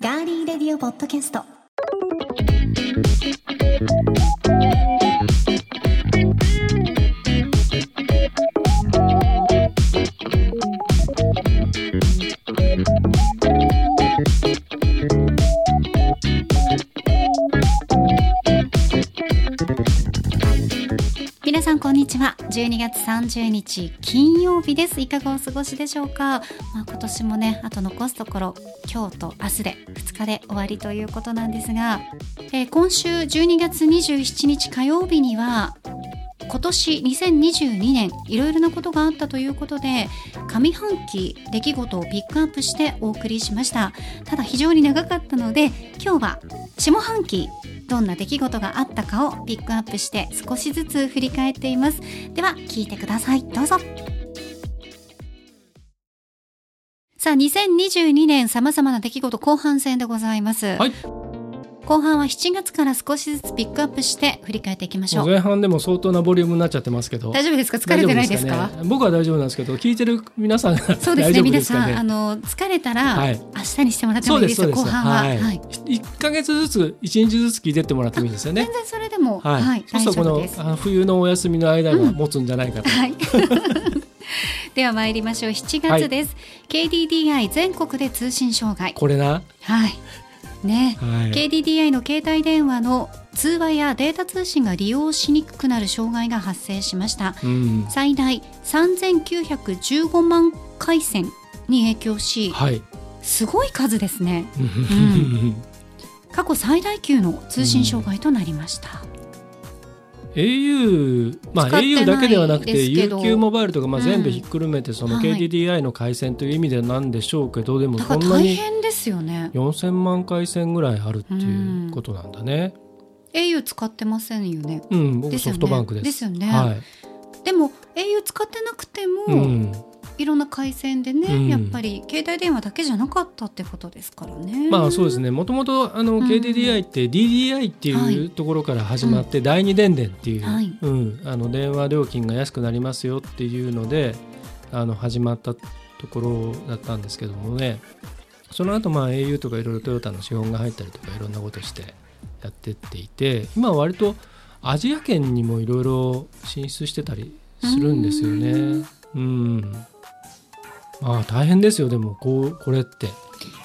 ガーリーレディオポッドキャスト。12月30日金曜日です。いかがお過ごしでしょうか、まあ、今年もねあと残すところ今日と明日で2日で終わりということなんですが、えー今週12月27日火曜日には今年2022年いろいろなことがあったということで上半期出来事をピックアップしてお送りしました。ただ非常に長かったので今日は下半期どんな出来事があったかをピックアップして少しずつ振り返っています。では聞いてください。どうぞ。さあ2022年さまざまな出来事後半戦でございます、はい。後半は7月から少しずつピックアップして振り返っていきましょう。前半でも相当なボリュームになっちゃってますけど。大丈夫ですか？疲れてないですか？ね。僕は大丈夫なんですけど聞いてる皆さんが そうですね。大丈夫皆さん、あの疲れたら、はい。明日にしてもらってもいいですよ。後半は、はい。はい。1か月ずつ1日ずつ聞いてってもらってもいいですよね。全然それでも、はい、はい、大そうするとこの冬のお休みの間が持つんじゃないかと、はい。では参りましょう。7月です。KDDI 全国で通信障害。これな、はい。ね。はい KDDI の携帯電話の通話やデータ通信が利用しにくくなる障害が発生しました。うん、最大3915万回線に影響し、はい、すごい数ですね。ん、過去最大級の通信障害となりました。Au まあ au だけではなくて UQ モバイルとかまあうん全部ひっくるめてそのはい KDDI の回線という意味でなんでしょうけどでもだから大こんなに変ですよね。4000万回線ぐらいあるっていうことなんだね。au 使ってませんよね。うん、僕ソフトバンクです。ですよねはい。でも au 使ってなくても、うん、いろんな回線でね、うんやっぱり携帯電話だけじゃなかったってことですからね。まあそうですね。もともとあのん KDDI って DDI ってはいいうところから始まって第二電電っていう、はいうん、あの電話料金が安くなりますよっていうのであの始まったところだったんですけどもね。その後まあ au とかいろいろトヨタの資本が入ったりとかいろんなことしてやってっていて今は割とアジア圏にもいろいろ進出してたりするんですよね。うん。まあ大変ですよでもこうこれって。い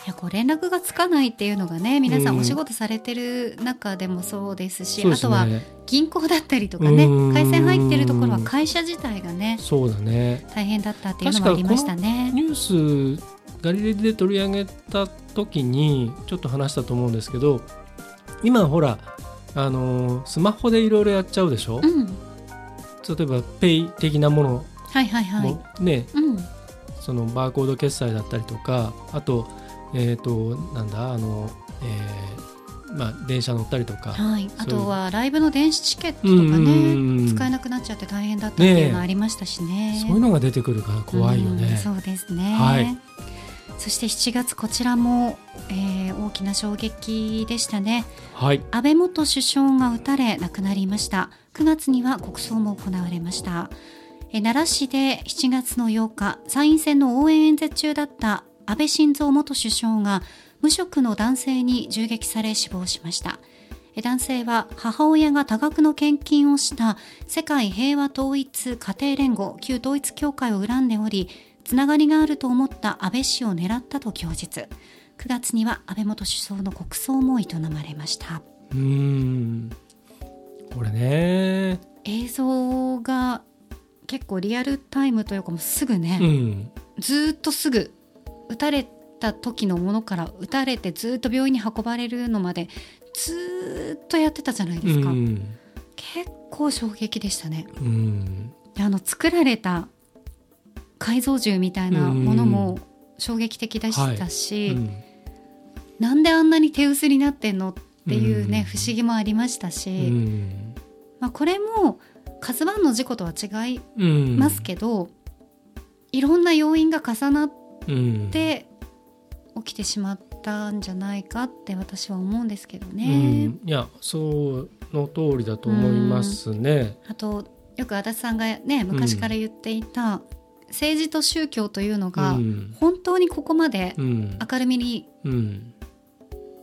やこう連絡がつかないっていうのがね皆さんうんお仕事されてる中でもそうですし、そうですあとはね。銀行だったりとかねうん回線入ってるところは会社自体がねそうだね。大変だったっていうのもありましたね。ニュースガリレで取り上げた時にちょっと話したと思うんですけど今ほらあのースマホでいろいろやっちゃうでしょ、うん、例えばペイ的なものはいはいはい。もね、うん、そのバーコード決済だったりとかあとえっ、となんだあの、えーまあ、電車乗ったりとか、はい。あとはライブの電子チケットとかね、使えなくなっちゃって大変だったっていうのありましたしね。そういうのが出てくるから怖いようんね。そうですね。はいそして7月こちらも、えー大きな衝撃でしたね。はい、安倍元首相が撃たれ亡くなりました。9月には国葬も行われました。えー奈良市で7月の8日、参院選の応援演説中だった安倍晋三元首相が無職の男性に銃撃され死亡しました。えー男性は母親が多額の献金をした世界平和統一家庭連合旧統一教会を恨んでおりつながりがあると思った安倍氏を狙ったと供述。9月には安倍元首相の国葬も営まれました。うーん。これね、映像が結構リアルタイムというかもうすぐうね、ん、ずーっとすぐ撃たれた時のものから撃たれてずーっと病院に運ばれるのまでずーっとやってたじゃないですか、うん。結構衝撃でしたね。うん。であの作られた改造銃みたいなものも衝撃的でしたし、うん。なんであんなに手薄になってんのっていうね、うん。不思議もありましたし、うん。まあ、これも「カズワンの事故とは違いうんますけど、いろんな要因が重なっうん。て起きてしまったんじゃないかって私は思うんですけどうね。ん、いやそうの通りだと思いますね。あとよく足立さんがね昔から言っていた、政治と宗教というのがうん。本当にここまでうん。明るみにうん。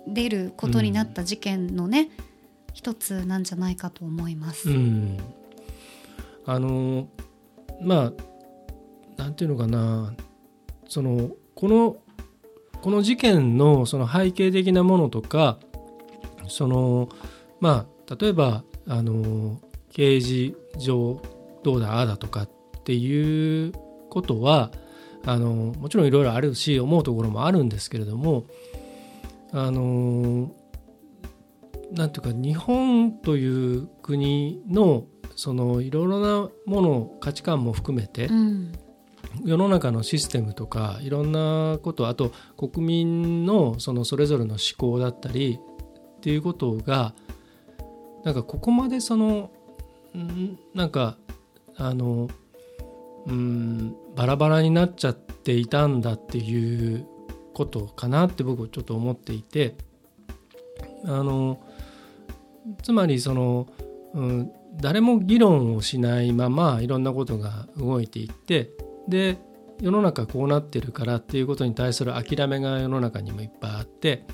出ることになった事件のね、一つなんじゃないかと思います。うんあのまあなんていうのかな。そのこのこの事件のその背景的なものとかそのまあ例えばあの刑事上どうだああだとかっていうことはあのもちろんいろいろあるし思うところもあるんですけれどもあのなんていうか日本という国のそのいろいろなもの価値観も含めてうん。世の中のシステムとかいろんなことあと国民のそのそれぞれの思考だったりっていうことがなんかここまでそのんなんかあのうんバラバラになっちゃっていたんだっていうことかなって僕はちょっと思っていてあのつまりその、うん、誰も議論をしないままいろんなことが動いていってで世の中こうなってるからっていうことに対する諦めが世の中にもいっぱいあって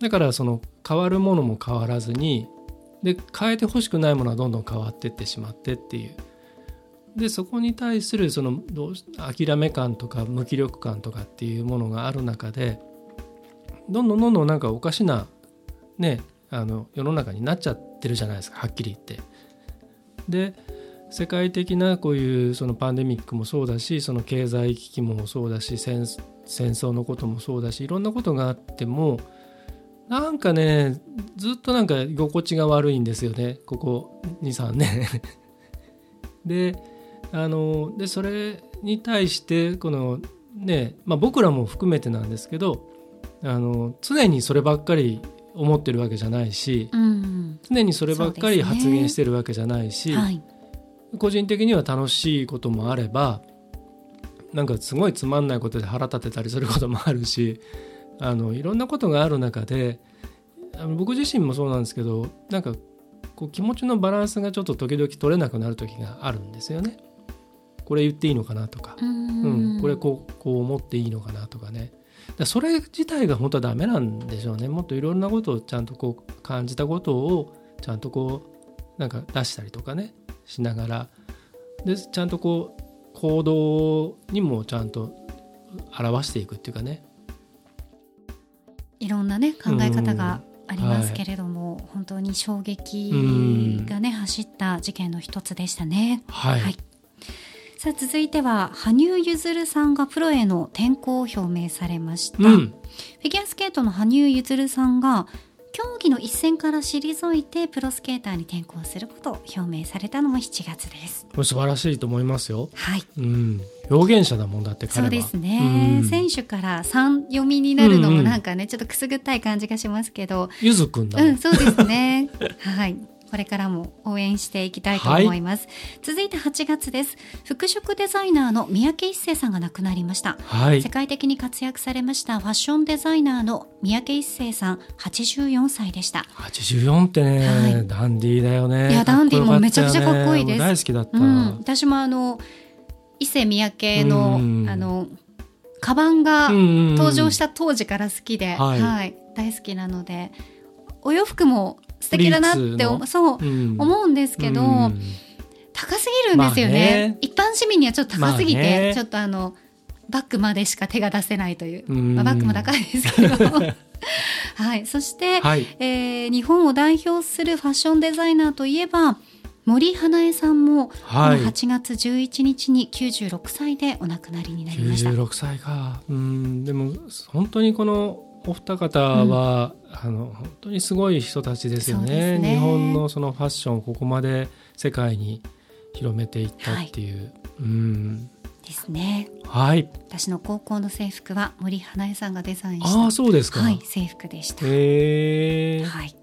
だからその変わるものも変わらずにで変えてほしくないものはどんどん変わっていってしまってっていう。でそこに対するそのどう諦め感とか無気力感とかっていうものがある中でどんどんどんどんなんかおかしなねあの世の中になっちゃってるじゃないですかはっきり言って。で世界的なこういうそのパンデミックもそうだしその経済危機もそうだし戦争のこともそうだしいろんなことがあってもなんかねずっとなんか居心地が悪いんですよねここ23年。であのでそれに対してこのね、まあ、僕らも含めてなんですけどあの常にそればっかり思ってるわけじゃないしうん。常にそればっかり発言してるわけじゃないし、はい。個人的には楽しいこともあればなんかすごいつまんないことで腹立てたりすることもあるしあのいろんなことがある中であの僕自身もそうなんですけどなんかこう気持ちのバランスがちょっと時々取れなくなる時があるんですよね。これ言っていいのかなとか、ううんん。これこうこう思っていいのかなとかねだそれ自体が本当はダメなんでしょうね。もっといろんなことをちゃんとこう感じたことをちゃんとこうなんか出したりとかね。しながら。でちゃんとこう行動にもちゃんと表していくっていうかね。いろんなね考え方がありますけれども、本当に衝撃がね走った事件の一つでしたね。はい、はいさあ続いては羽生結弦さんがプロへの転向を表明されました、うん。フィギュアスケートの羽生結弦さんが競技の一線から退いてプロスケーターに転向することを表明されたのも7月です。これ素晴らしいと思いますよ、はい、うん、表現者だもんだってそうですね、うん。選手から3読みになるのうんうんもなんかね、ちょっとくすぐったい感じがしますけど、ゆずくんだうん、そうですね。はい。これからも応援していきたいと思います。続いて8月です。服飾デザイナーの三宅一生さんが亡くなりました。はい。世界的に活躍されましたファッションデザイナーの三宅一生さん、84歳でした。84ってね、はい。ダンディーだよね。いやダンディーもめちゃくちゃかっこいいです。大好きだった、うん、私もあの伊勢三宅の、うん。あのカバンが登登場した当時から好きで、はい。はい、大好きなので、お洋服も素敵だなって思うそううん。思うんですけど、うん。高すぎるんですよね,、まあね。一般市民にはちょっと高すぎて、まあね。ちょっとあのバッグまでしか手が出せないという、うん。まあ、バッグも高いですけど。はい。そして、はい。えー日本を代表するファッションデザイナーといえば森花江さんも、はい。この8月11日に96歳でお亡くなりになりました。96歳か。うん。でも本当にこのお二方は、あの本当にすごい人たちですよね。すね。日本のそのファッションをここまで世界に広めていったっていう、うん。ですね。はい。私の高校の制服は森花江さんがデザインしたああそうですか、はい、制服でした。はい、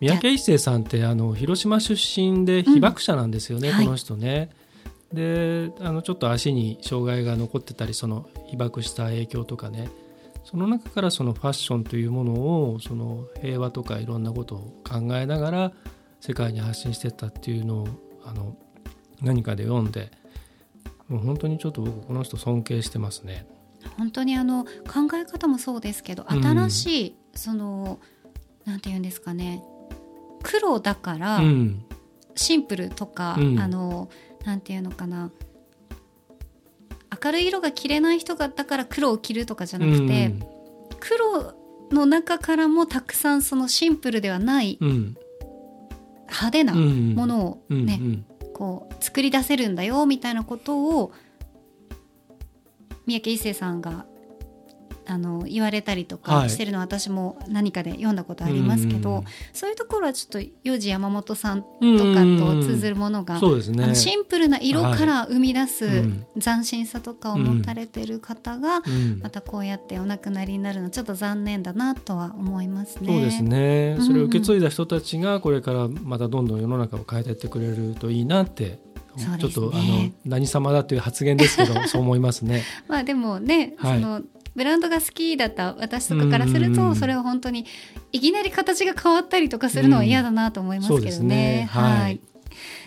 三宅一生さんってあの広島出身で被爆者なんですよね、うんこの人ね。であのちょっと足に障害が残ってたりその被爆した影響とかねその中からそのファッションというものをその平和とかいろんなことを考えながら世界に発信してったっていうのをあの何かで読んでもう本当にちょっと僕この人尊敬してますね。本当にあの考え方もそうですけどうん。新しい、そのなんて言うんですかね黒だからうん。シンプルとか、うん。あのなんていうのかな明るい色が着れない人がだから黒を着るとかじゃなくて、黒の中からもたくさんそのシンプルではないうん。うん派手なうん。ものをうんね、うん。こう作り出せるんだよみたいなことを三宅一生さんがあの言われたりとはい。かしてるのは私も何かで読んだことありますけど、うんそういうところはちょっと幼児山本さんとうんかと通ずるものが。シンプルな色から生み出すうん。斬新さとかを持たれてる方が、うん。またこうやってお亡くなりになるのちょっと残念だなとは思いますね。そうですね、うんそれを受け継いだ人たちがこれからまたどんどん世の中を変えていってくれるといいなって、ね。ちょっとあの何様だという発言ですけどそう思いますね。まあでもね、はい。そのブランドが好きだった私とかからすると、うんそれは本当にいきなり形が変わったりとかするのは嫌だなと思いますけどね。はい。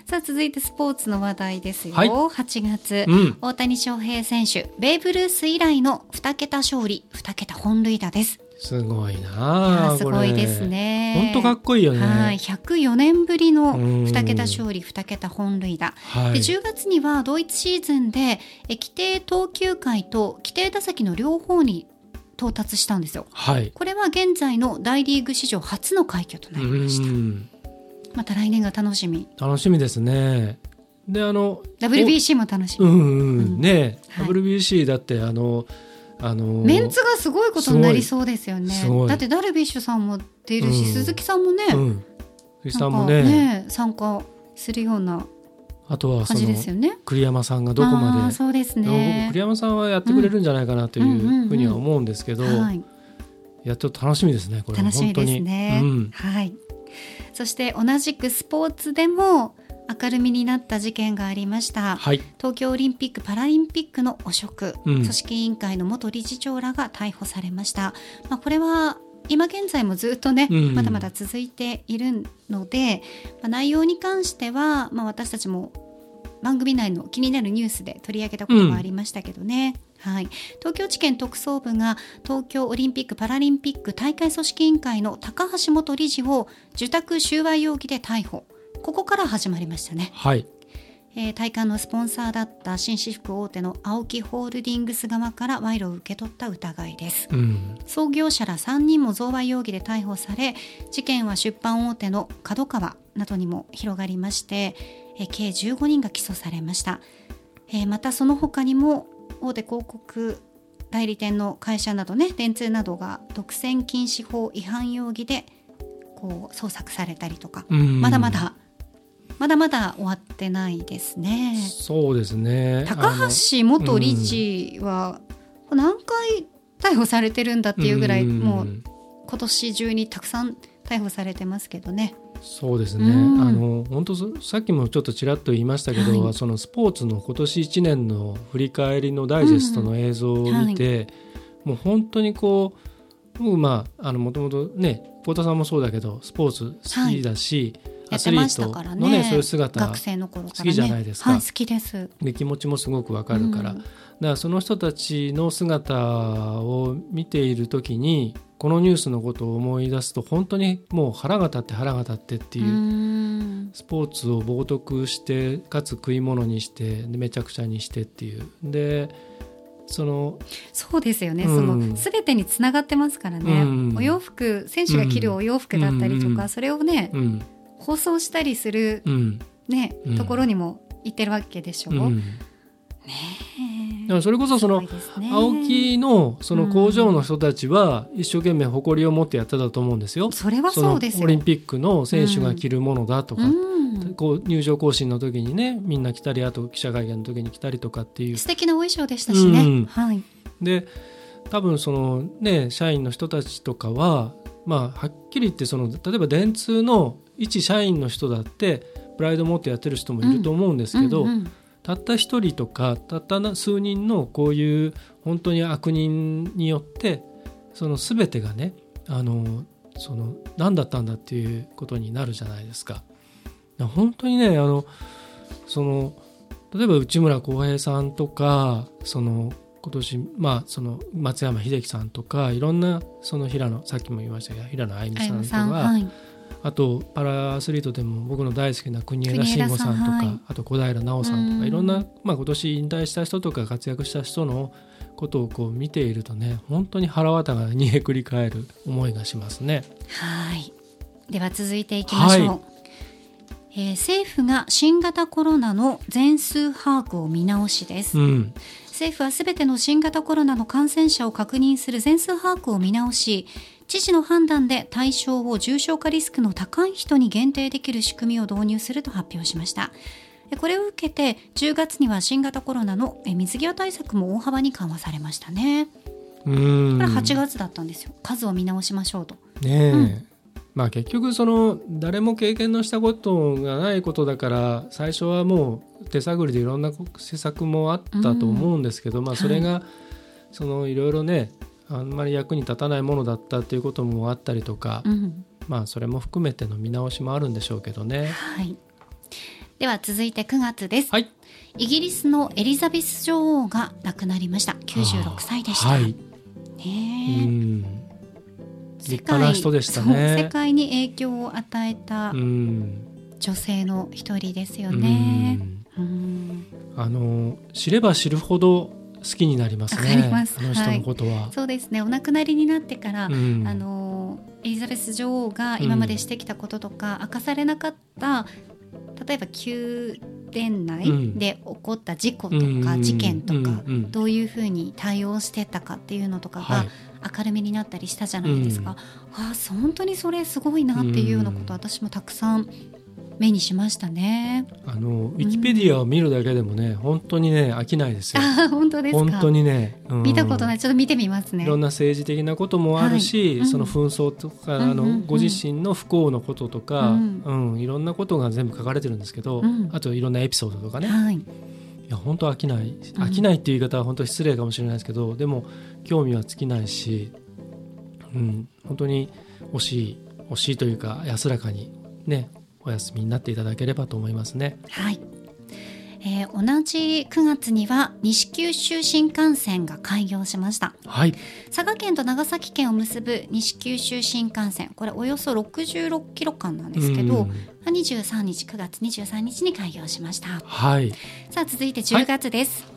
さあ続いてスポーツの話題ですよ。はい。8月、うん、大谷翔平選手ベーブ・ルース以来の2桁勝利2桁本塁打です。すごいなすごいですね。本当かっこいいよね。はい、104年ぶりのうん2桁勝利2桁本塁打。はいで10月には同一シーズンでえ規定投球回と規定打席の両方に到達したんですよ。はい。これは現在の大リーグ史上初の快挙となりました。うんまた来年が楽しみ。楽しみですね。であの WBC も楽しみ。ね、はい WBC だってあのあのメンツがすごいことになりそうですよね。だってダルビッシュさんも出るし、うん。鈴木さんもね、うん、さんもなんかね。参加するようなあとはそ感じのですよね。栗山さんがどこまでそうですね。栗山さんはやってくれるんじゃないかなというふうには思うんですけど、やちょっと楽しみですねこれ楽しみです本ね当に。うん、はい。そして同じくスポーツでも明るみになった事件がありました。はい。東京オリンピック・パラリンピックの汚職、うん。組織委員会の元理事長らが逮捕されました。まあ、これは今現在もずっとね、うん。まだまだ続いているので、まあ、内容に関しては、まあ、私たちも番組内の気になるニュースで取り上げたこともありましたけどね、はい、東京地検特捜部が東京オリンピック・パラリンピック大会組織委員会の高橋元理事を受託収賄容疑で逮捕ここから始まりましたね。はい。えー大会のスポンサーだった紳士服大手の AOKI ホールディングス側から賄賂を受け取った疑いです。うん。創業者ら3人も贈賄容疑で逮捕され事件は出版大手の角川などにも広がりまして、えー計15人が起訴されました、えーまたその他にも大手広告代理店の会社などね電通などが独占禁止法違反容疑でこう捜索されたりとか、うん。まだまだまだまだ終わってないですね。そうですね。高橋元理事は何回逮捕されてるんだっていうぐらいん。もう今年中にたくさん逮捕されてますけどね。そうですね、うん。あの本当そさっきもちょっとちらっと言いましたけど、はい。そのスポーツの今年1年の振り返りのダイジェストの映像を見て、もう本当にこう僕まああのもともとね太田さんもそうだけどスポーツ好きだし、やってましたからねアスリートのねそういう姿学生の頃からね。好きじゃないですか。はい好きです。で気持ちもすごくわかるから、うん。だからその人たちの姿を見ている時にこのニュースのことを思い出すと本当にもう腹が立って腹が立ってっていうう、ん。スポーツを冒涜してかつ食い物にしてでめちゃくちゃにしてっていう。でそのそうですよね、うん。その全てにつながってますからね、うん。お洋服選手が着るお洋服だったりとか、うん。それをね、うん放送したりする、うん。ねうん。ところにも行ってるわけでしょ、う。ん。ねえ。だからそれこそその青木のその工場の人たちは一生懸命誇りを持ってやってたと思うんですよ。それはそうですよ。オリンピックの選手が着るものだとか、うん、こう入場行進の時にねみんな来たりあと記者会見の時に来たりとかっていう。素敵なお衣装でしたしね、うん。はい。で多分そのね社員の人たちとかはまあはっきり言ってその例えば電通の一社員の人だってプライド持ってやってる人もいると思うんですけど、うんうんたった一人とかたったな数人のこういう本当に悪人によってその全てがねあのその何だったんだっていうことになるじゃないですか。本当にねあのその例えば内村航平さんとかその今年、まあ、その松山英樹さんとかいろんなその平野さっきも言いましたけど平野歩夢さんとか、はい、あとパラアスリートでも僕の大好きな国枝慎吾さんとか、はい、あと小平奈緒さんとかいろんな、まあ、今年引退した人とか活躍した人のことをこう見ているとね本当に腹渡が煮えくり返る思いがしますね。はい。では続いていきましょう。はい。えー、政府が新型コロナの全数把握を見直しです、うん、政府はすべての新型コロナの感染者を確認する全数把握を見直し知事の判断で対象を重症化リスクの高い人に限定できる仕組みを導入すると発表しました。これを受けて10月には新型コロナの水際対策も大幅に緩和されましたね。これ8月だったんですよ。数を見直しましょうと。ねえ、うん、まあ結局その誰も経験のしたことがないことだから最初はもう手探りでいろんな施策もあったと思うんですけど、まあそれがそのいろいろねあんまり役に立たないものだったということもあったりとか、まあそれも含めての見直しもあるんでしょうけどね。はい。では続いて9月です、はい、イギリスのエリザベス女王が亡くなりました。96歳でした、はい、ね立派な人でしたね。世界に影響を与えた女性の一人ですよね。あの知れば知るほど好きになりますね。あの人のことは、はい、そうですね。お亡くなりになってから、うん、あのエリザベス女王が今までしてきたこととか、うん、明かされなかった例えば宮殿内で起こった事故とか事件とかどういうふうに対応してたかっていうのとかが明るみになったりしたじゃないですか、ああ本当にそれすごいなっていうようなこと私もたくさん目にしましたね。あのウィキペディアを見るだけでもね、うん、本当にね飽きないですよ。あ本当です本当にね、うん、見たことない。ちょっと見てみますね。いろんな政治的なこともあるし、はい、その紛争とか、うん、あの、ご自身の不幸のこととか、うん。いろんなことが全部書かれてるんですけど、あといろんなエピソードとかね。はい、いや本当飽きない。飽きないっていう言い方は本当失礼かもしれないですけど、でも興味は尽きないし、うん、本当に惜しい。惜しいというか安らかにねお休みになっていただければと思いますね。はい。えー、同じ9月には西九州新幹線が開業しました、はい、佐賀県と長崎県を結ぶ西九州新幹線。これおよそ66キロ間なんですけど、23日9月23日に開業しました、はい、さあ続いて10月です、はい、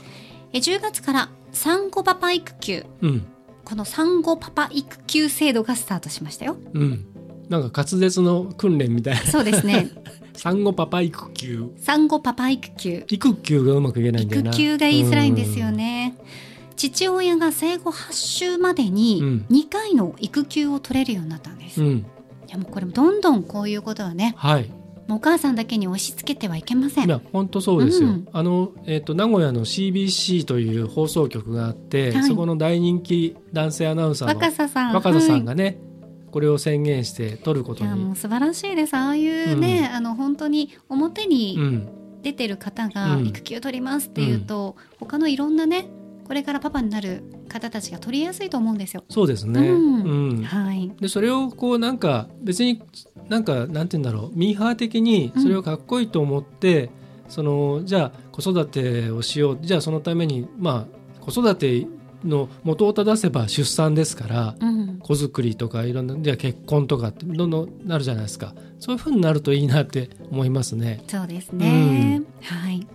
え10月から産後パパ育休、うん、この産後パパ育休制度がスタートしましたよ、うんなんか滑舌の訓練みたいな。そうですね。産後パパ育休。産後パパ育休。育休がうまく言えないんだよな。育休が言いづらいんですよね。父親が生後8週までに2回の育休を取れるようになったんです、うん、いやもうこれどんどんこういうことはね、はい、お母さんだけに押し付けてはいけません。いや本当そうですよ、うん、あの、えーと、名古屋の CBC という放送局があって、はい、そこの大人気男性アナウンサーの若狭さん。若狭さんがね、はいこれを宣言して取ることに。いやもう素晴らしいです。ああいうね、うん、あの本当に表に出てる方が育休取りますっていうと、うん、他のいろんなねこれからパパになる方たちが取りやすいと思うんですよ。そうですね。うん、はい。でそれをこうなんか別になんかなんて言うんだろう。ミーハー的にそれをかっこいいと思って、うん、そのじゃあ子育てをしよう。じゃあそのためにまあ子育ての元を正せば出産ですから、うん、子作りとかいろんなじゃ結婚とかってどんどんなるじゃないですか。そういうふうになるといいなって思いますね。そうですね、うん、はい。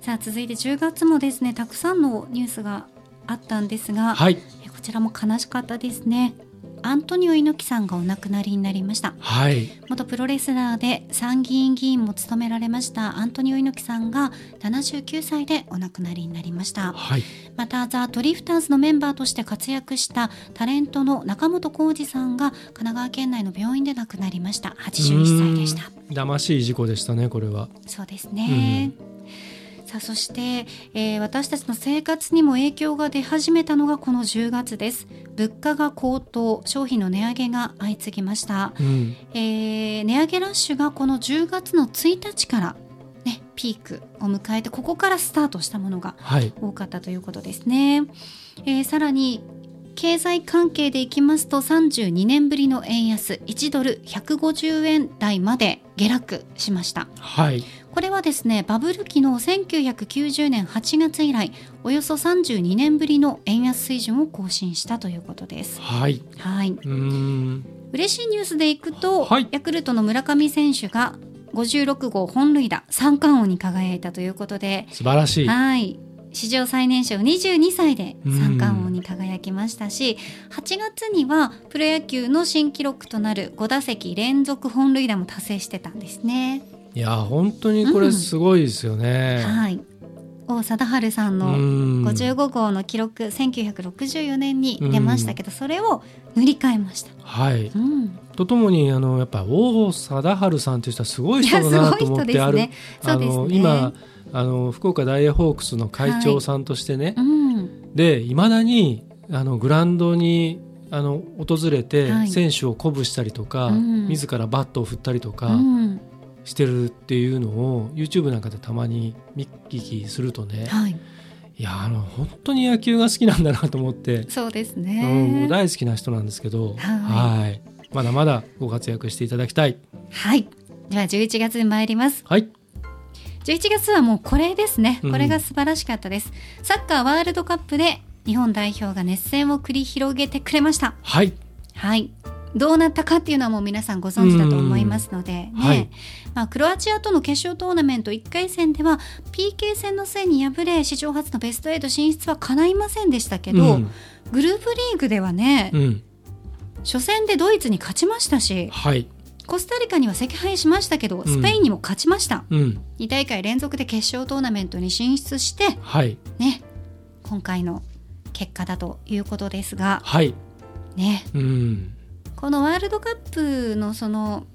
さあ続いて10月もですねたくさんのニュースがあったんですが、はい、こちらも悲しかったですね。アントニオ猪木さんがお亡くなりになりました、はい、元プロレスラーで参議院議員も務められましたアントニオ猪木さんが79歳でお亡くなりになりました、はい、またザ・ドリフターズのメンバーとして活躍したタレントの中本浩二さんが神奈川県内の病院で亡くなりました。81歳でした。だましい事故でしたねこれは。そうですね、さあそして、えー、私たちの生活にも影響が出始めたのがこの10月です。物価が高騰商品の値上げが相次ぎました、うん、えー、値上げラッシュがこの10月の1日からね、ピークを迎えてここからスタートしたものが多かったということですね。はい、えー、さらに経済関係でいきますと32年ぶりの円安1ドル150円台まで下落しました。はい、これはですねバブル期の1990年8月以来およそ32年ぶりの円安水準を更新したということです。はい。はい、うん。嬉しいニュースでいくと、はい。ヤクルトの村上選手が56号本塁打三冠王に輝いたということで、素晴らしい。はい。史上最年少22歳で三冠王に輝きましたし8月にはプロ野球の新記録となる5打席連続本塁打も達成してたんですね。いや本当にこれすごいですよね、はい。王貞治さんうのん55号の記録1964年に出ましたけど、それを塗り替えました。はい。うん、とともにあのやっぱ王貞治さんという人はすごい人だなと思ってある。ね。そあうですね。の今あの福岡ダイエーホークスの会長さんとしてね、うん、でいまだにあのグラウンドにあの訪れてはい。選手を鼓舞したりとか、うん。自らバットを振ったりとうかん、してるっていうのを YouTube なんかでたまに見聞きするとねはい、いやあの本当に野球が好きなんだなと思って、そうですうん、ね。大好きな人なんですけど、はいはいまだまだご活躍していただきたい。はい。では11月に参ります。はい11月はもうこれですね。うんこれが素晴らしかったです。サッカーワールドカップで日本代表が熱戦を繰り広げてくれました。はいはい。どうなったかっていうのはもう皆さんご存知だと思いますので、ね。はい。まあ、クロアチアとの決勝トーナメント1回戦では PK 戦の末に敗れ史上初のベスト8進出は叶いませんでしたけど、うん。グループリーグではね、うん。初戦でドイツに勝ちましたしはい。コスタリカには惜敗しましたけどスペインにも勝ちました、うん。2大会連続で決勝トーナメントに進出してはい。ね。今回の結果だということですがはい。ね。うんこのワールドカップのその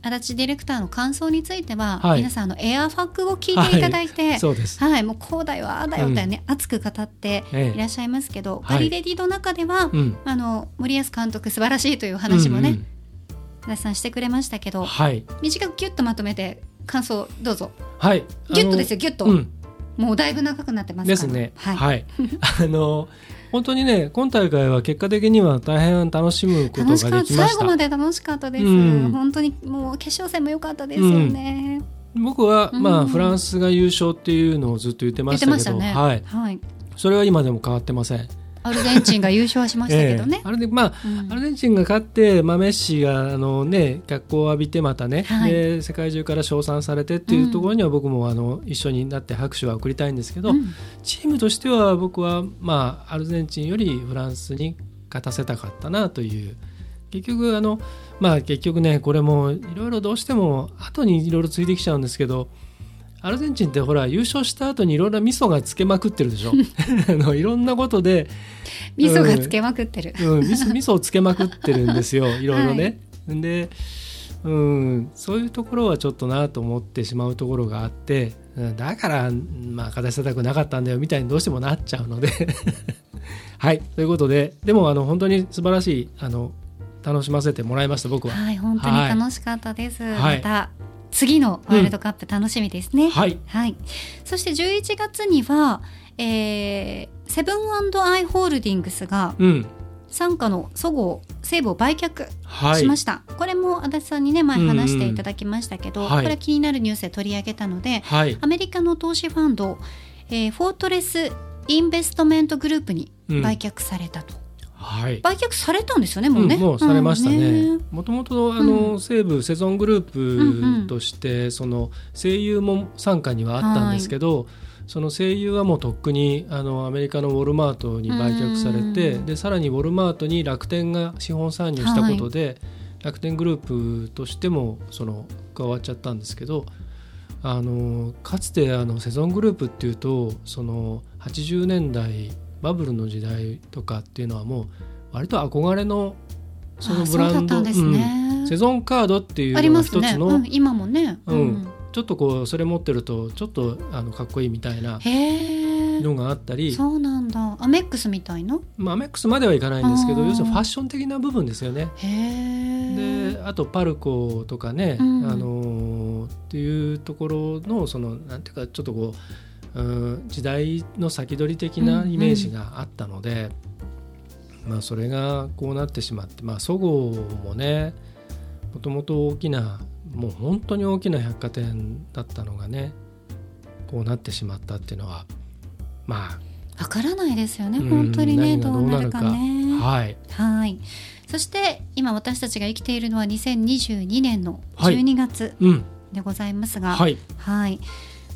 足立ディレクターの感想については、はい。皆さんあのエアファックを聞いていただいて、はい。そうです。もうこうだよああだよってね、熱く語ってええ。いらっしゃいますけど、はい。ガリレディの中では、うん。あの森保監督素晴らしいという話もね、うんうん。足立さんしてくれましたけどはい。短くギュッとまとめて感想どうぞ。はい。ギュッとですよギュッと、うん。もうだいぶ長くなってますから。ですね。はい、はい。あの本当にね今大会は結果的には大変楽しむこと楽しかがった最後できました。まで楽しかったです、うん。本当にもう決勝戦も良かったですよね、僕は、うん。まあフランスが優勝っていうのをずっと言ってましてたけど、ね。はい。はい、それは今でも変わってません。アルゼンチンが優勝しましたけどね。ええ、あれでまあうん。アルゼンチンが勝って、まあ、メッシがあの、ね、脚光を浴びてまたね、はい。で世界中から称賛されてっていうところには僕もあの一緒になって拍手は送りたいんですけど、うん。チームとしては僕は、まあ、アルゼンチンよりフランスに勝たせたかったなという。結局あの、まあ、結局ねこれもいろいろどうしても後にいろいろついてきちゃうんですけどアルゼンチンってほら優勝した後にいろいろ味噌がつけまくってるでしょ。あのいろんなことで味噌がつけまくってる、うん、味噌味噌をつけまくってるんですよ。いろいろね。で、うん、そういうところはちょっとなと思ってしまうところがあってうんだから、まあ、勝たせたくなかったんだよみたいにどうしてもなっちゃうので。はいということででもあの本当に素晴らしいあの楽しませてもらいました僕は。はい本当に楽しかったです、はい。また次のワールドカップ楽しみですね、はい、はい、そして11月には、えーセブンアイ・ホールディングスがうん。傘下のそごう・西武を売却はい。しました、これも足立さんにね前話していただきましたけど、うんうんはい。これは気になるニュースで取り上げたのではい。アメリカの投資ファンド、えーフォートレス・インベストメントグループに売却されたと、はい。売却されたんですよねもうね、うんもうされましたね。うん。もともとあの、う西武セゾングルうんうんープとして、その声優も傘下にはあったんですけど、その声優はもうとっくにあのアメリカのウォルマートに売却されて、うんでさらにウォルマートに楽天が資本参入したことで、楽天グループとしてもその加わっちゃったんですけど。あのかつてあのセゾングループっていうとその80年代バブルの時代とかっていうのはもう割と憧れのそのブランドね、うんセゾンカードっていうのがますね、一つの、うん、今もね、うんちょっとこうそれ持ってるとちょっとあのかっこいいみたいなのがあったり、そうなんだ。アメックスみたいなまあ、アメックスまではいかないんですけど要するにファッション的な部分ですよね。へえであとパルコとかね、うん。あのーっていうところのそのなんていうかちょっとこう、うん、時代の先取り的なイメージがあったので、まあ、それがこうなってしまって、まあ、そごうもねもともと大きなもう本当に大きな百貨店だったのがねこうなってしまったっていうのはまわからないですよねうん本当にねどうなるか。ね。あはい。はい。そして今私たちが生きているのは2022年のはい。12月うん。でございますが、はい。はい。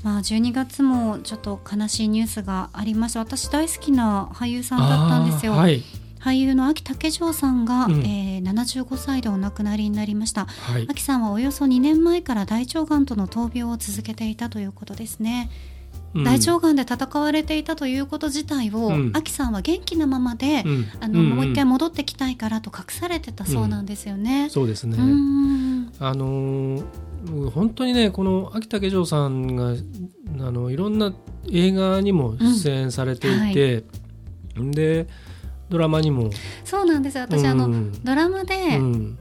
まあ12月もちょっと悲しいニュースがありました。私大好きな俳優さんだったんですよ。はい俳優の秋武城さんが、うんえー75歳でお亡くなりになりました。はい秋さんはおよそ2年前から大腸がんとの闘病を続けていたということですね。うん大腸がんで戦われていたということ自体を、うん秋さんは元気なままで、うんあのんんもう一回戻ってきたいからと隠されてたそうなんですよね。そうですね、うんあのー本当にねこの秋武城さんがあのいろんな映画にも出演されていて、でドラマにも。そうなんですよ。私、あのうん。ドラマで、うん。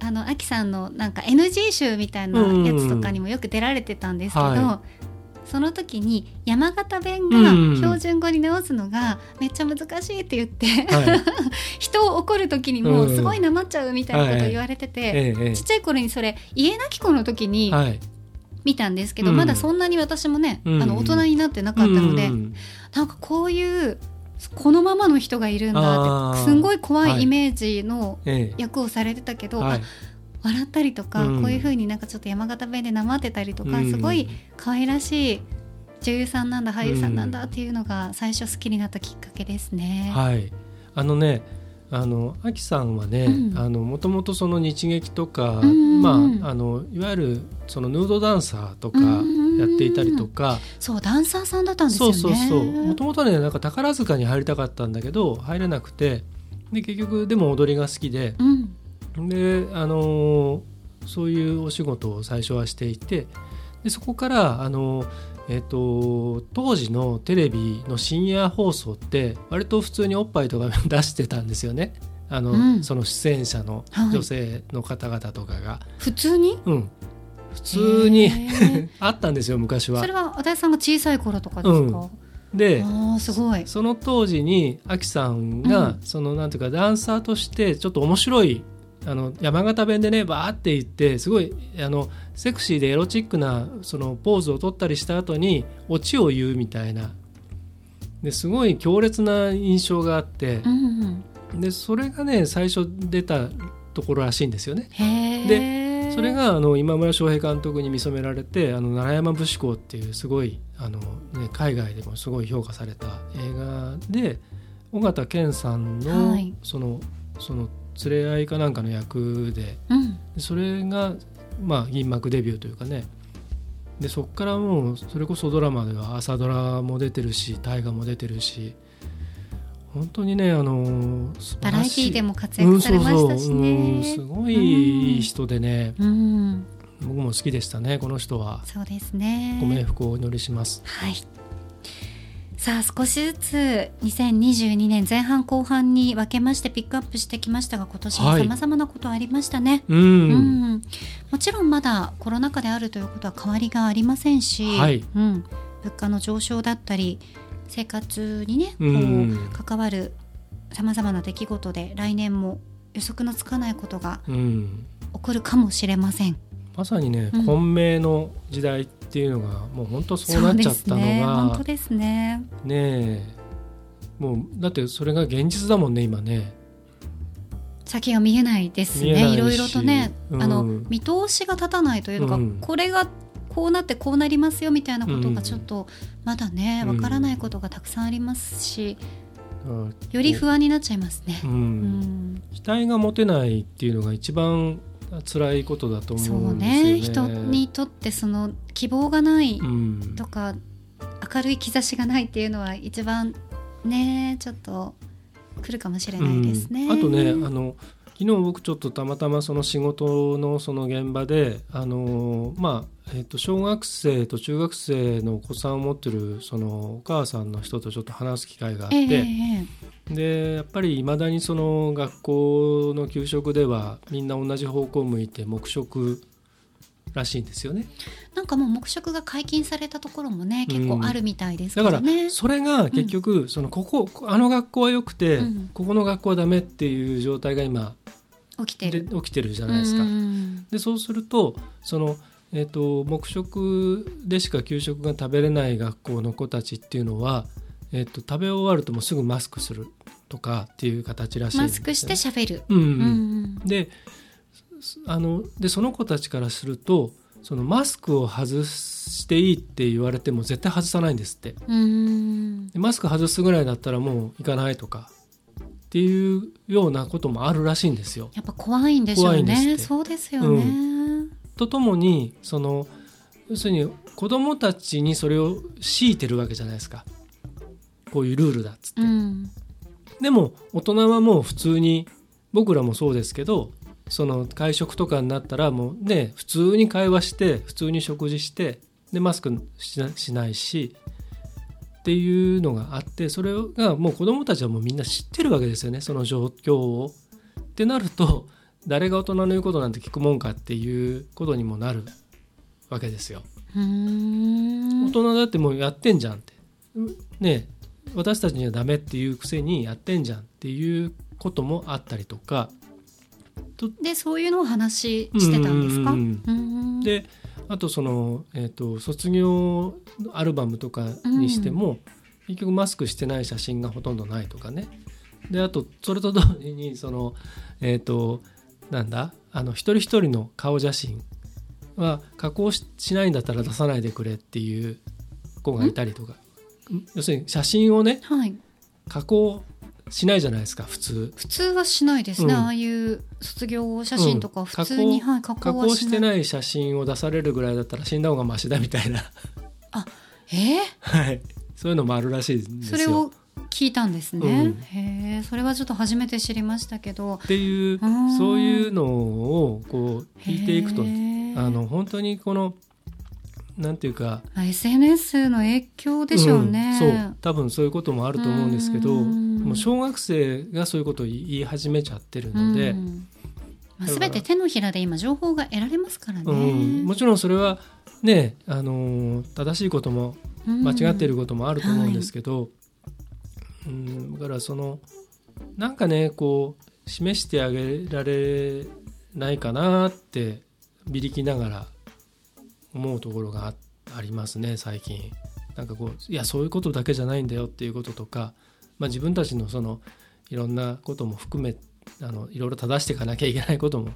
あのアキさんのなんか NG 集みたいなやつとかにもよく出られてたんですけど、うんはその時に山形弁がうん標準語に直すのがめっちゃ難しいって言って、はい。人を怒る時にもうん。すごいなまっちゃうみたいなことを言われてて、えええちっちゃい頃にそれ家なき子の時えにはい。見たんですけど、うん。まだそんなに私もね、うん。あの大人になってなかったので、うん。なんかこういうこのままの人がいるんだってすんごい怖はいい。イメージのええ。役をされてたけど、はい。あ笑ったりとか、うん。こういう風になんかちょっと山形弁でなまってたりとか、うん。すごい可愛らしい女優さんなんだ俳優さんなんだっていうのが最初好きになったきっかけですね。はい、あのねあのアキさんはね、うん。あのもともとその日劇とか、うんうんうん。まああのいわゆるそのヌードダンサーとかうんうんうん。やっていたりとか、そうダンサーさんだったんですよね。そうそうそう。もともとねなんか宝塚に入りたかったんだけど入れなくて。で結局でも踊りが好きで。うんであのーそういうお仕事を最初はしていてでそこからあのーえっと当時のテレビの深夜放送って割と普通におっぱいとか出してたんですよね。あの、うん。その出演者のはい。女性の方々とかが、普通に？うん。普通に あったんですよ昔は。それ。は足立さんが小さい頃とかですか、でああすごい。その当時にアキさんが、うん。そのなんていうかダンサーとしてちょっと面白いあの山形弁でねバーって言ってすごいあのセクシーでエロチックなそのポーズを取ったりした後にオチを言うみたいなですごい強烈な印象があってうんうん、でそれがね最初出たところらしいんですよね。へえ。それがあの今村翔平監督に見初められて「あの奈良山節子」っていうすごいあの、ね、海外でもすごい評価された映画で尾形健さんの、はいそのその連れ合いかなんかの役で。うん。でそれが、まあ、銀幕デビューというかね。でそこからもうそれこそドラマでは朝ドラも出てるし大河も出てるし。本当にねあの素バラエテ晴らしいィーでも活躍されましたしうんそうんね。すごいいい人でね、うん、僕も好きでしたねこの人は。そうですね。ご冥福をお祈りします、はい。さあ少しずつ2022年前半後半に分けましてピックアップしてきましたが今年もはい。さまざまなことありましたね。うん。うん。もちろんまだコロナ禍であるということは変わりがありませんし、はい。うん、物価の上昇だったり生活にねこう関わるさまざまな出来事で来年も予測のつかないことがうん。起こるかもしれません。まさにね、うん。混迷の時代っていうのがもう本当そうなっちゃったのね。が本当ですね。ねえ。もうだってそれが現実だもんね今ね。先が見えないですね。いろいろとね、うん。あの見通しが立たないというのか、うん。これがこうなってこうなりますよみたいなことうんがちょっとまだねうん。わからないことがたくさんありますし、うん。より不安になっちゃいますね。期待が持てないっていうのが一番辛いことだとそう思うんですよね。ね。人にとってその希望がないうん。とか、明るい兆しがないっていうのは一番ねちょっと来るかもしれないですね。うん。あとねあの昨日僕ちょっとたまたまその仕事のその現場であのまあえっと小学生と中学生のお子さんを持ってるそのお母さんの人とちょっと話す機会があって、ええええでやっぱりいまだにその学校の給食ではみんな同じ方向を向いて黙食らしいんですよね。なんかもう黙食が解禁されたところもね結構あるみたいですけだからどね。それが結局そのここあの学校は良くて、うん。ここの学校はダメっていう状態が今起きてる。で起きてるじゃないですか。うんでそうするとその、えー、と黙食でしか給食が食べれない学校の子たちっていうのは、えー、と食べ終わるともうすぐマスクするとかっていう形らしいんですよマスクして喋る。うんうんうんであのでその子たちからするとそのマスクを外していいって言われても絶対外さないんですってうんでマスク外すぐらいだったらもう行かないとかっていうようなこともあるらしいんですよ。やっぱ怖いんでしょうね。そうですよね。とともにその要するに子供たちにそれを強いてるわけじゃないですかこういうルールだっつって。うんでも大人はもう普通に僕らもそうですけどその会食とかになったらもうね普通に会話して普通に食事してでマスクしなしないしっていうのがあってそれがもう子どもたちはもうみんな知ってるわけですよねその状況を。ってなると誰が大人の言うことなんて聞くもんかっていうことにもなるわけですよ。うん大人だってもうやってんじゃんってねえ私たちにはダメっていうくせにやってんじゃんっていうこともあったりとか。でそういうのを話してたんですか？であとその、えー、と卒業アルバムとかにしても、結局マスクしてない写真がほとんどないとかね。であとそれと同時にそのえっ、となんだ？あの一人一人の顔写真は加工ししないんだったら出さないでくれっていう子がいたりとか要するに写真をねはい。加工しないじゃないですか普通。普通はしないですね。うん。ああいう卒業写真とかうん。普通に、はい加加工はしない。工してない写真を出されるぐらいだったら死んだ方がマシだみたいな。えはい。そういうのもあるらしいんー、ですよ。それを聞いたんですね。うん。へえ、それはちょっと初めて知りましたけど。っていううん。そういうのをこう聞いていくとあの本当にこのなんていうかまあ SNS の影響でしょうね。うんそう。多分そういうこともあると思うんですけどうん。もう小学生がそういうことを言い始めちゃってるので、うん。まあ、全て手のひらで今情報が得られますからね。うん。もちろんそれはねあの正しいことも間違っていることもあると思うんですけど、うん。だからそのなんかねこう示してあげられないかなってびりきながら思うところがあありますね最近。なんかこういやそういうことだけじゃないんだよっていうこととか、まあ、自分たちのそのいろんなことも含めあのいろいろ正していかなきゃいけないことも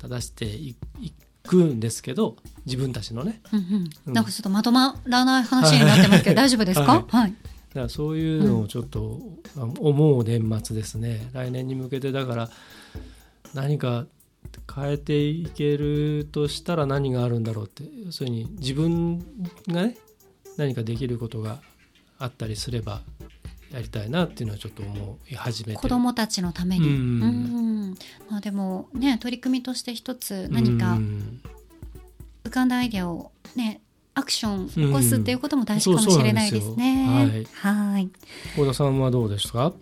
正していいくんですけど自分たちのね。うんうん。うん。なんかちょっとまとまらない話になってますけど、大丈夫ですか？はい。はい。だからそういうのをちょっと思う年末ですね、来年に向けてだから何か変えていけるとしたら何があるんだろうって。要するに自分がね何かできることがあったりすればやりたいなっていうのはちょっと思い始めて。子供たちのために。ううん。んまあでもね取り組みとして一つ何かうん。浮かんだアイデアをねアクション起こすっていうことも大事かもしれないですね。そうなんですはい。小田さんはどうですか？ん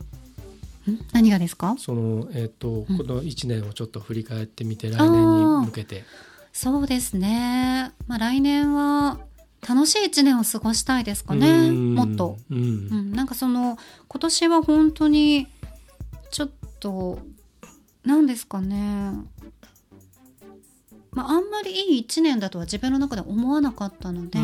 何がですか？その、えっとうんこの1年をちょっと振り返ってみて来年に向けて。そうですね。まあ来年は楽しい一年を過ごしたいですかね。うんもっと。うんうん、なんかその今年は本当にちょっと何ですかね、まあ、あんまりいい一年だとは自分の中で思わなかったので、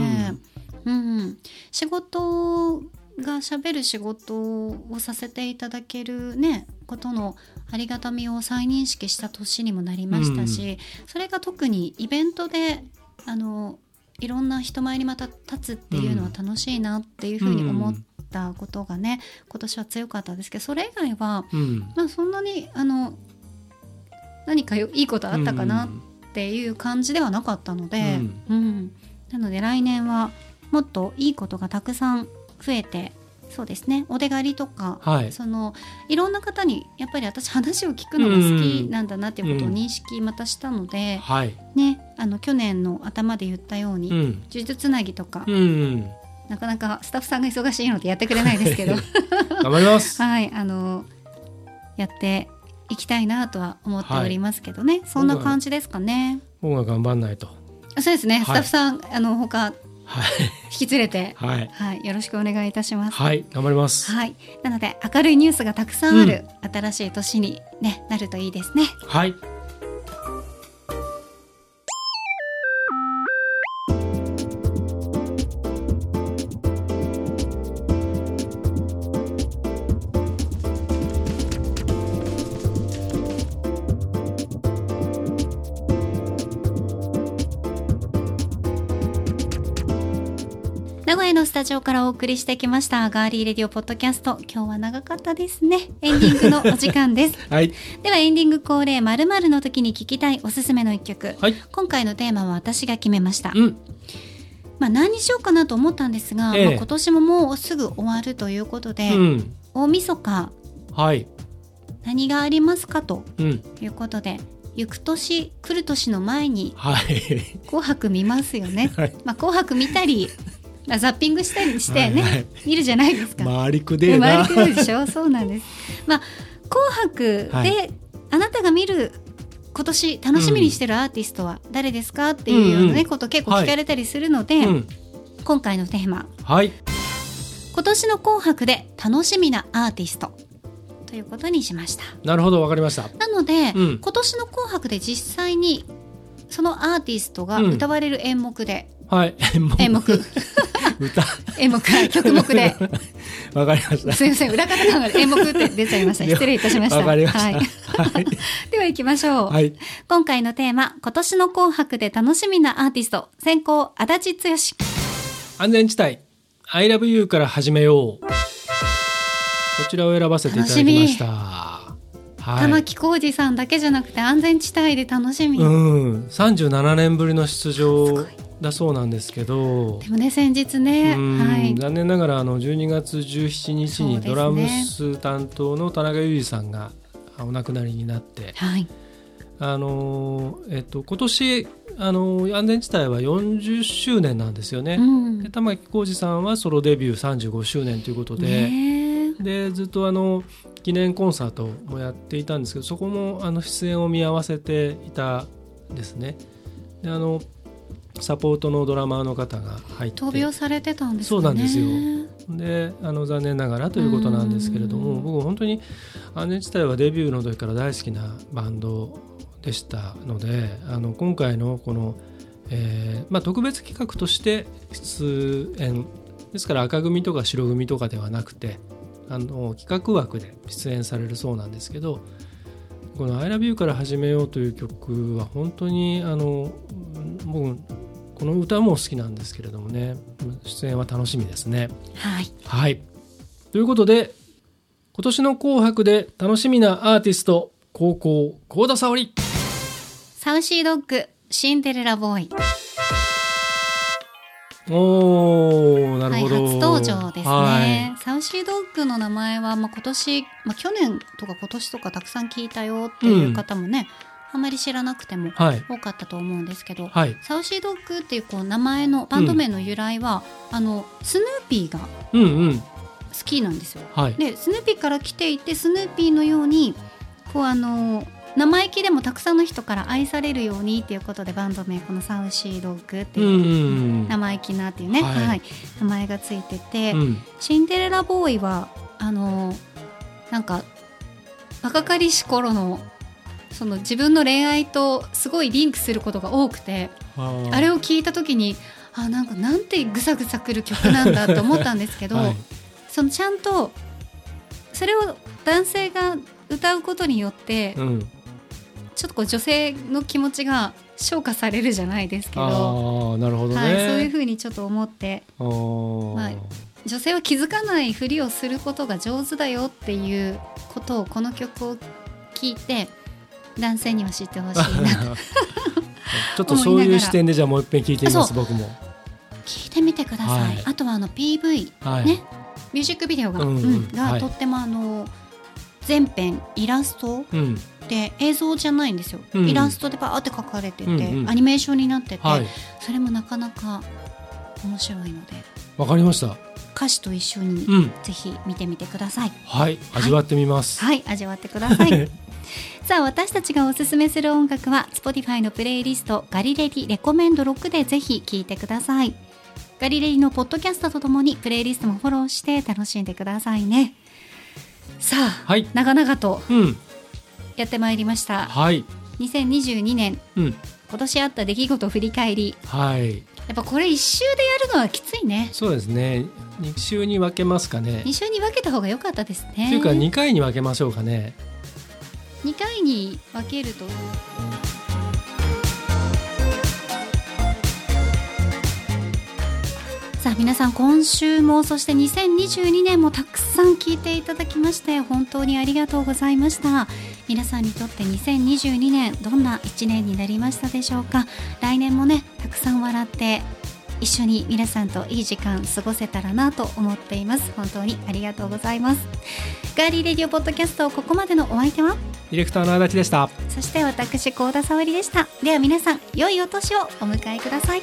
うん仕事がしゃべる仕事をさせていただけるねことのありがたみを再認識した年にもなりましたし、それが特にイベントであのいろんな人前にまた立つっていうのは楽しいなっていうふうに思ったことがね、今年は強かったですけどそれ以外は、うん。まあ、そんなにあの何かよいいことあったかなっうんていう感じではなかったので、ううん。なので来年はもっといいことがたくさん増えてそうですねお出狩りとか、はいそのいろんな方にやっぱり私話を聞くのが好きなんだなっていうことを認識またしたので、はい。ねあの去年の頭で言ったように、うん。呪術つなぎとか、うん。なかなかスタッフさんが忙しいのでやってくれないですけど 頑張ります。はいあのやっていきたいなとは思っておりますけどね、そんな感じですかね。僕が頑張んないと。あそうですね、はいスタッフさんあの他はい。引き連れて、はい。はい、よろしくお願いいたします。はい。頑張ります。はい、なので明るいニュースがたくさんある新しい年に、ね、なるといいですね。はい。タジオからお送りしてきましたガーリーレディオポッドキャスト。今日は長かったですね。エンディングのお時間です。はい。ではエンディング恒例まるまるの時に聞きたいおすすめの一曲、はい。今回のテーマは私が決めました、うん。まあ何にしようかなと思ったんですが、ええ。まあ今年ももうすぐ終わるということで、うん。大晦日。はい。何がありますかとうん。いうことで行く年来る年の前にはい。紅白見ますよね、はい。まあ紅白見たりまあザッピングしたりしてね、はいはい。見るじゃないですか、回りくでえ生まなれてくるでしょ？そうなんです。まあ紅白で、はい。あなたが見る今年楽しみにしてるアーティストは誰ですかっていうようなね、こと結構聞かれたりするので、うん。今回のテーマ。はい。今年の紅白で楽しみなアーティスト。ということにしました。なるほどわかりました。なので、うん。今年の紅白で実際にそのアーティストがうん。歌われる演目で、はい。演目。歌。演目曲目で。わかりました。すいません。裏方ながら演目って出ちゃいました。失礼いたしました。わかりました。はい、はい。では行きましょう、はい。今回のテーマ今年の紅白で楽しみなアーティスト。先行足立剛。安全地帯。I love you から始めよう。こちらを選ばせていただきました。はい。玉置浩二さんだけじゃなくて安全地帯で楽しみ、うん。37年ぶりの出場。いだそうなんですけど。でもね先日ねうん。はい。残念ながらあの12月17日にドラムス担当の田中裕二さんがお亡くなりになって。はい。あのえっと今年あの安全地帯は40周年なんですよね。うん。で玉置浩二さんはソロデビュー35周年ということで、でずっとあの記念コンサートもやっていたんですけどそこもあの出演を見合わせていたんですね。であのサポートのドラマーの方が入って闘病されてたんですかね。そうなんですよ。であの残念ながらということなんですけれどうん。も僕本当に安全地帯はデビューの時から大好きなバンドでしたのであの今回のこの、えーまあ、特別企画として出演ですから赤組とか白組とかではなくてあの企画枠で出演されるそうなんですけどこの「ILOVEYOU」から始めようという曲は本当にあの僕この歌も好きなんですけれどもね。出演は楽しみですね。はい。はい。ということで今年の「紅白」で楽しみなアーティスト高校幸田沙織。Saucy Dog シンデレラボーイ。おーなるほど、はい、初登場ですね、は Saucy Dog の名前は、まあ、今年、まあ、去年とか今年とかたくさん聞いたよっていう方もね、あまり知らなくても多かったと思うんですけど、はい。 Saucy Dog っていうこう名前のバンド名の由来は、あのスヌーピーがうんうん。好きなんですよ。はい。でスヌーピーから来ていてスヌーピーのようにこうあの生意気でもたくさんの人から愛されるようにっていうことでバンド名このサウシードッグってうんういう、ん。生意気なっていうね、はい。はい。名前がついてて、うん。シンデレラボーイはあのなんか若かりし頃のその自分の恋愛とすごいリンクすることが多くてああれを聞いた時にあなんかなんてぐさぐさくる曲なんだと思ったんですけど、はい。そのちゃんとそれを男性が歌うことによって、うん。ちょっとこう女性の気持ちが昇華されるじゃないですけど、なるほどね、はい、そういうふうにちょっと思ってあ女性は気づかないふりをすることが上手だよっていうことをこの曲を聴いて男性には知ってほしいな。ちょっとそういう視点でじゃあもう一遍聞いてみますそ僕も。聞いてみてください、はい。あとはあの PV はい、ね。ミュージックビデオが,、うんうん。うん。がはい。とってもあの全編イラストうん。で映像じゃないんですよ、うん。イラストでバーって描かれてて、うんうん。アニメーションになってて、はい。それもなかなか面白いので。わかりました。歌詞と一緒にうん。ぜひ見てみてください、はい。味わってみます、はい。味わってください さあ私たちがおすすめする音楽は Spotify のプレイリストガリレディレコメンド6でぜひ聴いてください。ガリレディのポッドキャストとともにプレイリストもフォローして楽しんでくださいね。さあ、はい。長々とうん。やってまいりました。はい。2022年。うん。今年あった出来事を振り返り。はい。やっぱこれ一周でやるのはきついね。そうですね。2週に分けますかね。二週に分けた方が良かったですね。というか2回に分けましょうかね2回に分けると。さあ皆さん今週もそして2022年もたくさん聞いていただきまして本当にありがとうございました。皆さんにとって2022年どんな1年になりましたでしょうか。来年もねたくさん笑って一緒に皆さんといい時間過ごせたらなと思っています。本当にありがとうございます。ガーリーレディオポッドキャストここまでのお相手は？ディレクターの足立でした。そして私高田沙織でした。では皆さん良いお年をお迎えください。